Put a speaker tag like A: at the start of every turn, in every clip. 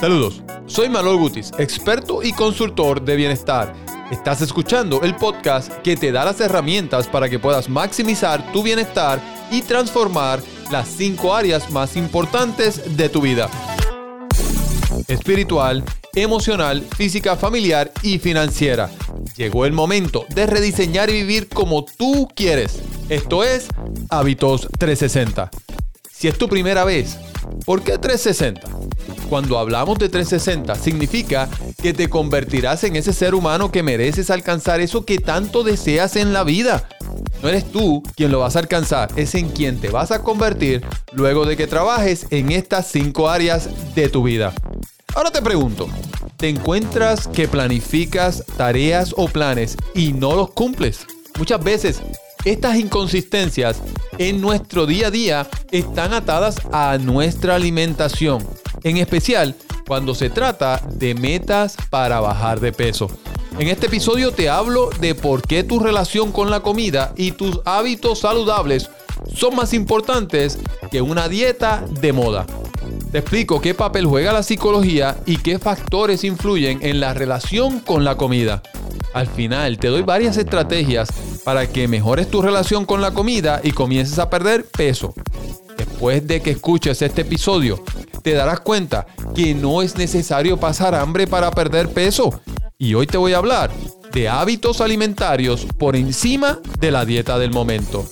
A: Saludos, soy Manuel Gutis, experto y consultor de bienestar. Estás escuchando el podcast que te da las herramientas para que puedas maximizar tu bienestar y transformar las cinco áreas más importantes de tu vida. Espiritual, emocional, física, familiar y financiera. Llegó el momento de rediseñar y vivir como tú quieres. Esto es Hábitos 360. Si es tu primera vez, ¿por qué 360? Cuando hablamos de 360, significa que te convertirás en ese ser humano que mereces alcanzar eso que tanto deseas en la vida. No eres tú quien lo vas a alcanzar, es en quien te vas a convertir luego de que trabajes en estas cinco áreas de tu vida. Ahora te pregunto, ¿te encuentras que planificas tareas o planes y no los cumples? Muchas veces estas inconsistencias en nuestro día a día están atadas a nuestra alimentación en especial cuando se trata de metas para bajar de peso. En este episodio te hablo de por qué tu relación con la comida y tus hábitos saludables son más importantes que una dieta de moda. Te explico qué papel juega la psicología y qué factores influyen en la relación con la comida. Al final te doy varias estrategias para que mejores tu relación con la comida y comiences a perder peso. Después de que escuches este episodio, te darás cuenta que no es necesario pasar hambre para perder peso. Y hoy te voy a hablar de hábitos alimentarios por encima de la dieta del momento.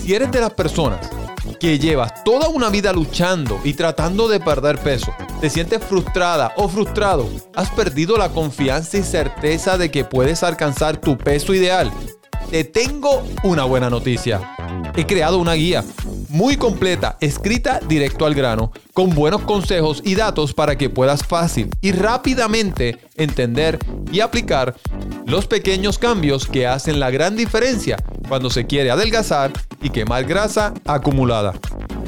A: Si eres de las personas que llevas toda una vida luchando y tratando de perder peso, te sientes frustrada o frustrado, has perdido la confianza y certeza de que puedes alcanzar tu peso ideal, te tengo una buena noticia. He creado una guía muy completa, escrita directo al grano, con buenos consejos y datos para que puedas fácil y rápidamente entender y aplicar los pequeños cambios que hacen la gran diferencia cuando se quiere adelgazar y quemar grasa acumulada.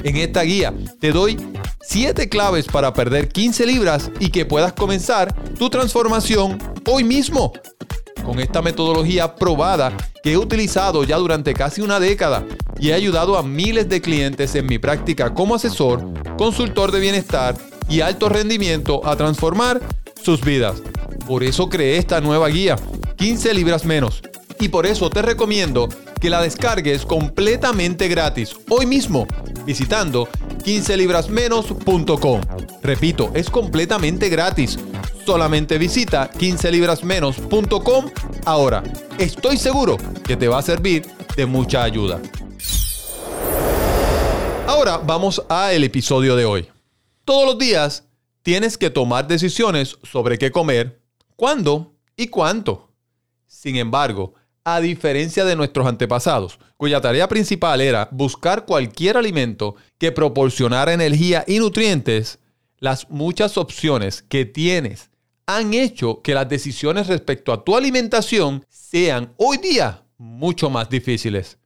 A: En esta guía te doy 7 claves para perder 15 libras y que puedas comenzar tu transformación hoy mismo con esta metodología probada que he utilizado ya durante casi una década y he ayudado a miles de clientes en mi práctica como asesor, consultor de bienestar y alto rendimiento a transformar sus vidas. Por eso creé esta nueva guía, 15 libras menos. Y por eso te recomiendo que la descargues completamente gratis hoy mismo visitando 15librasmenos.com. Repito, es completamente gratis. Solamente visita 15librasmenos.com ahora. Estoy seguro que te va a servir de mucha ayuda. Ahora vamos a el episodio de hoy. Todos los días tienes que tomar decisiones sobre qué comer, cuándo y cuánto. Sin embargo, a diferencia de nuestros antepasados, cuya tarea principal era buscar cualquier alimento que proporcionara energía y nutrientes, las muchas opciones que tienes han hecho que las decisiones respecto a tu alimentación sean hoy día mucho más difíciles.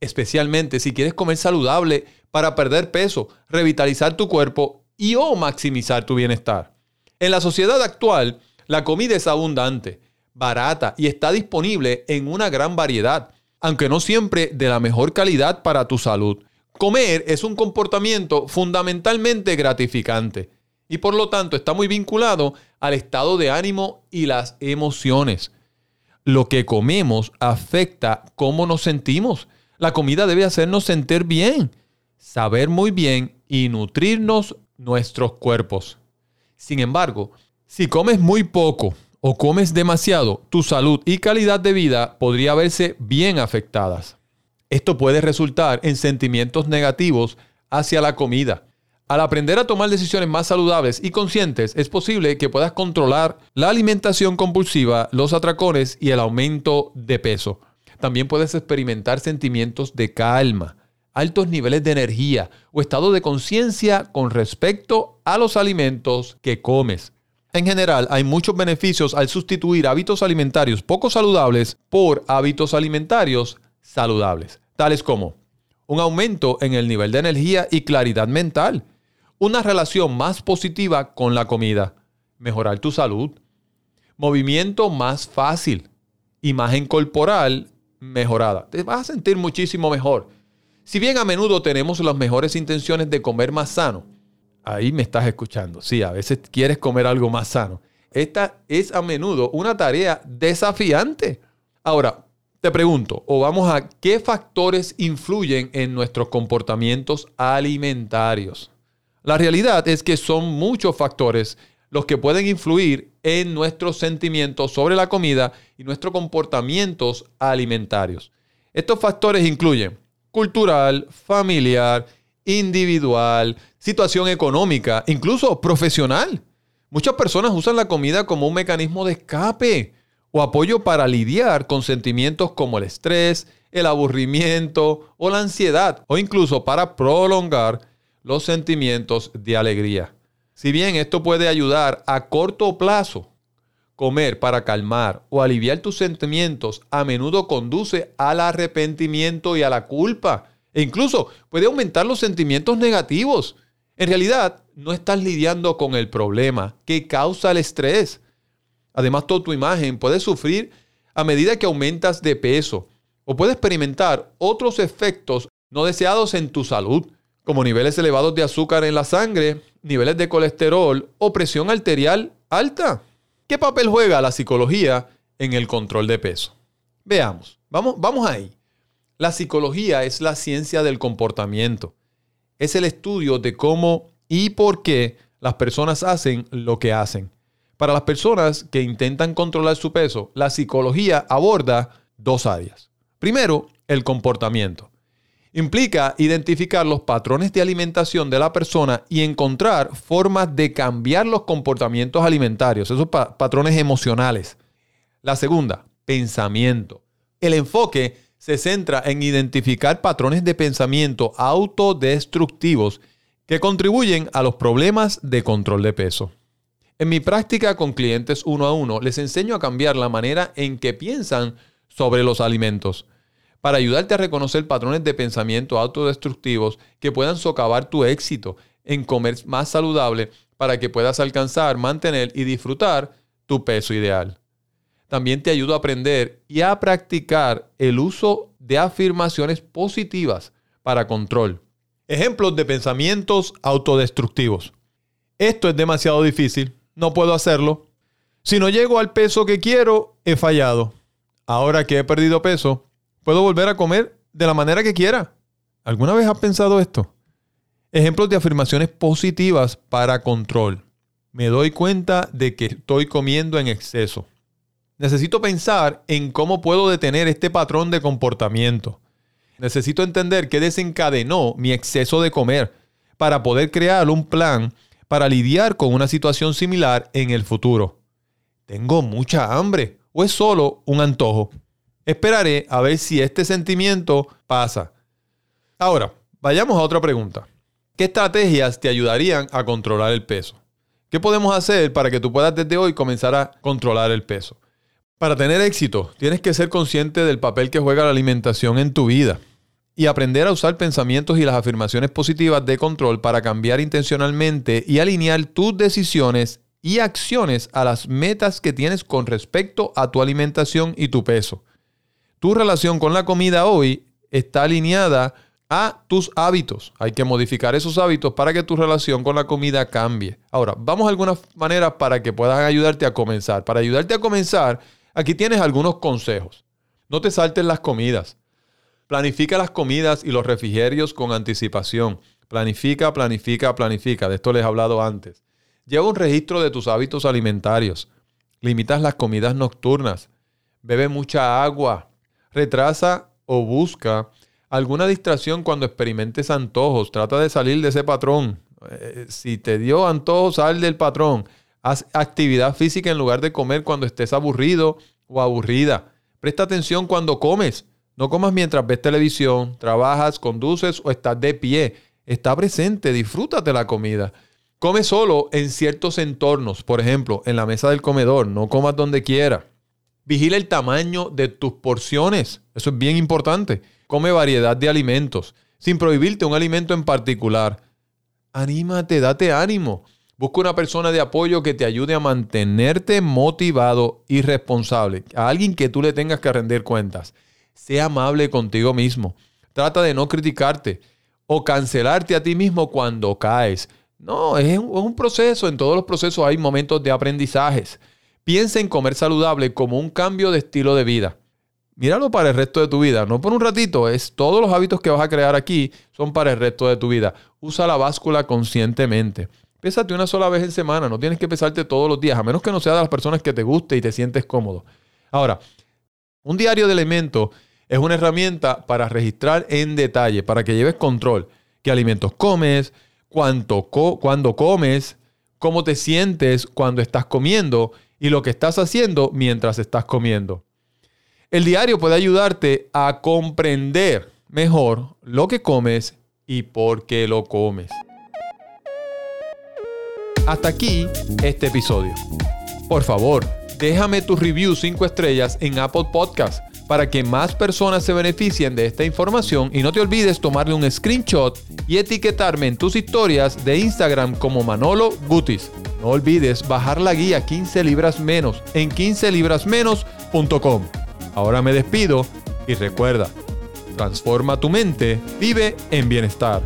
A: Especialmente si quieres comer saludable para perder peso, revitalizar tu cuerpo y o maximizar tu bienestar. En la sociedad actual, la comida es abundante, barata y está disponible en una gran variedad, aunque no siempre de la mejor calidad para tu salud. Comer es un comportamiento fundamentalmente gratificante y por lo tanto está muy vinculado al estado de ánimo y las emociones. Lo que comemos afecta cómo nos sentimos. La comida debe hacernos sentir bien, saber muy bien y nutrirnos nuestros cuerpos. Sin embargo, si comes muy poco o comes demasiado, tu salud y calidad de vida podría verse bien afectadas. Esto puede resultar en sentimientos negativos hacia la comida, al aprender a tomar decisiones más saludables y conscientes, es posible que puedas controlar la alimentación compulsiva, los atracones y el aumento de peso. También puedes experimentar sentimientos de calma, altos niveles de energía o estado de conciencia con respecto a los alimentos que comes. En general, hay muchos beneficios al sustituir hábitos alimentarios poco saludables por hábitos alimentarios saludables, tales como un aumento en el nivel de energía y claridad mental, una relación más positiva con la comida, mejorar tu salud, movimiento más fácil, imagen corporal mejorada. Te vas a sentir muchísimo mejor. Si bien a menudo tenemos las mejores intenciones de comer más sano, Ahí me estás escuchando. Sí, a veces quieres comer algo más sano. Esta es a menudo una tarea desafiante. Ahora, te pregunto, o vamos a qué factores influyen en nuestros comportamientos alimentarios. La realidad es que son muchos factores los que pueden influir en nuestros sentimientos sobre la comida y nuestros comportamientos alimentarios. Estos factores incluyen cultural, familiar, individual, situación económica, incluso profesional. Muchas personas usan la comida como un mecanismo de escape o apoyo para lidiar con sentimientos como el estrés, el aburrimiento o la ansiedad, o incluso para prolongar los sentimientos de alegría. Si bien esto puede ayudar a corto plazo, comer para calmar o aliviar tus sentimientos a menudo conduce al arrepentimiento y a la culpa. E incluso puede aumentar los sentimientos negativos. En realidad, no estás lidiando con el problema que causa el estrés. Además, toda tu imagen puede sufrir a medida que aumentas de peso o puede experimentar otros efectos no deseados en tu salud, como niveles elevados de azúcar en la sangre, niveles de colesterol o presión arterial alta. ¿Qué papel juega la psicología en el control de peso? Veamos, vamos, vamos ahí. La psicología es la ciencia del comportamiento. Es el estudio de cómo y por qué las personas hacen lo que hacen. Para las personas que intentan controlar su peso, la psicología aborda dos áreas. Primero, el comportamiento. Implica identificar los patrones de alimentación de la persona y encontrar formas de cambiar los comportamientos alimentarios, esos patrones emocionales. La segunda, pensamiento. El enfoque se centra en identificar patrones de pensamiento autodestructivos que contribuyen a los problemas de control de peso. En mi práctica con clientes uno a uno, les enseño a cambiar la manera en que piensan sobre los alimentos, para ayudarte a reconocer patrones de pensamiento autodestructivos que puedan socavar tu éxito en comer más saludable para que puedas alcanzar, mantener y disfrutar tu peso ideal. También te ayudo a aprender y a practicar el uso de afirmaciones positivas para control. Ejemplos de pensamientos autodestructivos. Esto es demasiado difícil no puedo hacerlo. Si no llego al peso que quiero, he fallado. Ahora que he perdido peso, puedo volver a comer de la manera que quiera. ¿Alguna vez has pensado esto? Ejemplos de afirmaciones positivas para control. Me doy cuenta de que estoy comiendo en exceso. Necesito pensar en cómo puedo detener este patrón de comportamiento. Necesito entender qué desencadenó mi exceso de comer para poder crear un plan para lidiar con una situación similar en el futuro. ¿Tengo mucha hambre o es solo un antojo? Esperaré a ver si este sentimiento pasa. Ahora, vayamos a otra pregunta. ¿Qué estrategias te ayudarían a controlar el peso? ¿Qué podemos hacer para que tú puedas desde hoy comenzar a controlar el peso? Para tener éxito, tienes que ser consciente del papel que juega la alimentación en tu vida y aprender a usar pensamientos y las afirmaciones positivas de control para cambiar intencionalmente y alinear tus decisiones y acciones a las metas que tienes con respecto a tu alimentación y tu peso. Tu relación con la comida hoy está alineada a tus hábitos. Hay que modificar esos hábitos para que tu relación con la comida cambie. Ahora, vamos a algunas maneras para que puedan ayudarte a comenzar. Para ayudarte a comenzar, aquí tienes algunos consejos. No te salten las comidas. Planifica las comidas y los refrigerios con anticipación. Planifica, planifica, planifica. De esto les he hablado antes. Lleva un registro de tus hábitos alimentarios. Limitas las comidas nocturnas. Bebe mucha agua. Retrasa o busca alguna distracción cuando experimentes antojos. Trata de salir de ese patrón. Eh, si te dio antojo, sal del patrón. Haz actividad física en lugar de comer cuando estés aburrido o aburrida. Presta atención cuando comes. No comas mientras ves televisión, trabajas, conduces o estás de pie. Está presente, disfrútate la comida. Come solo en ciertos entornos, por ejemplo, en la mesa del comedor, no comas donde quiera. Vigila el tamaño de tus porciones, eso es bien importante. Come variedad de alimentos, sin prohibirte un alimento en particular. Anímate, date ánimo. Busca una persona de apoyo que te ayude a mantenerte motivado y responsable, a alguien que tú le tengas que rendir cuentas. Sea amable contigo mismo. Trata de no criticarte o cancelarte a ti mismo cuando caes. No, es un, proceso. En todos los procesos hay momentos de aprendizajes. Piensa en comer saludable como un cambio de estilo de vida. Míralo para el resto de tu vida, no por un ratito, es todos los hábitos que vas a crear aquí son para el resto de tu vida. Usa la báscula conscientemente. Pésate una sola vez en semana, no tienes que pesarte todos los días, a menos que no sea de las personas que te guste y te sientes cómodo. Ahora, un diario de elementos es una herramienta para registrar en detalle, para que lleves control. ¿Qué alimentos comes? Cuánto ¿Cuándo comes? ¿Cómo te sientes cuando estás comiendo? Y lo que estás haciendo mientras estás comiendo. El diario puede ayudarte a comprender mejor lo que comes y por qué lo comes. Hasta aquí este episodio. Por favor, déjame tu review 5 estrellas en Apple Podcast para que más personas se beneficien de esta información y no te olvides tomarle un screenshot y etiquetarme en tus historias de Instagram como Manolo Gutis. No olvides bajar la guía 15 libras menos en 15librasmenos.com. Ahora me despido y recuerda, transforma tu mente, vive en bienestar.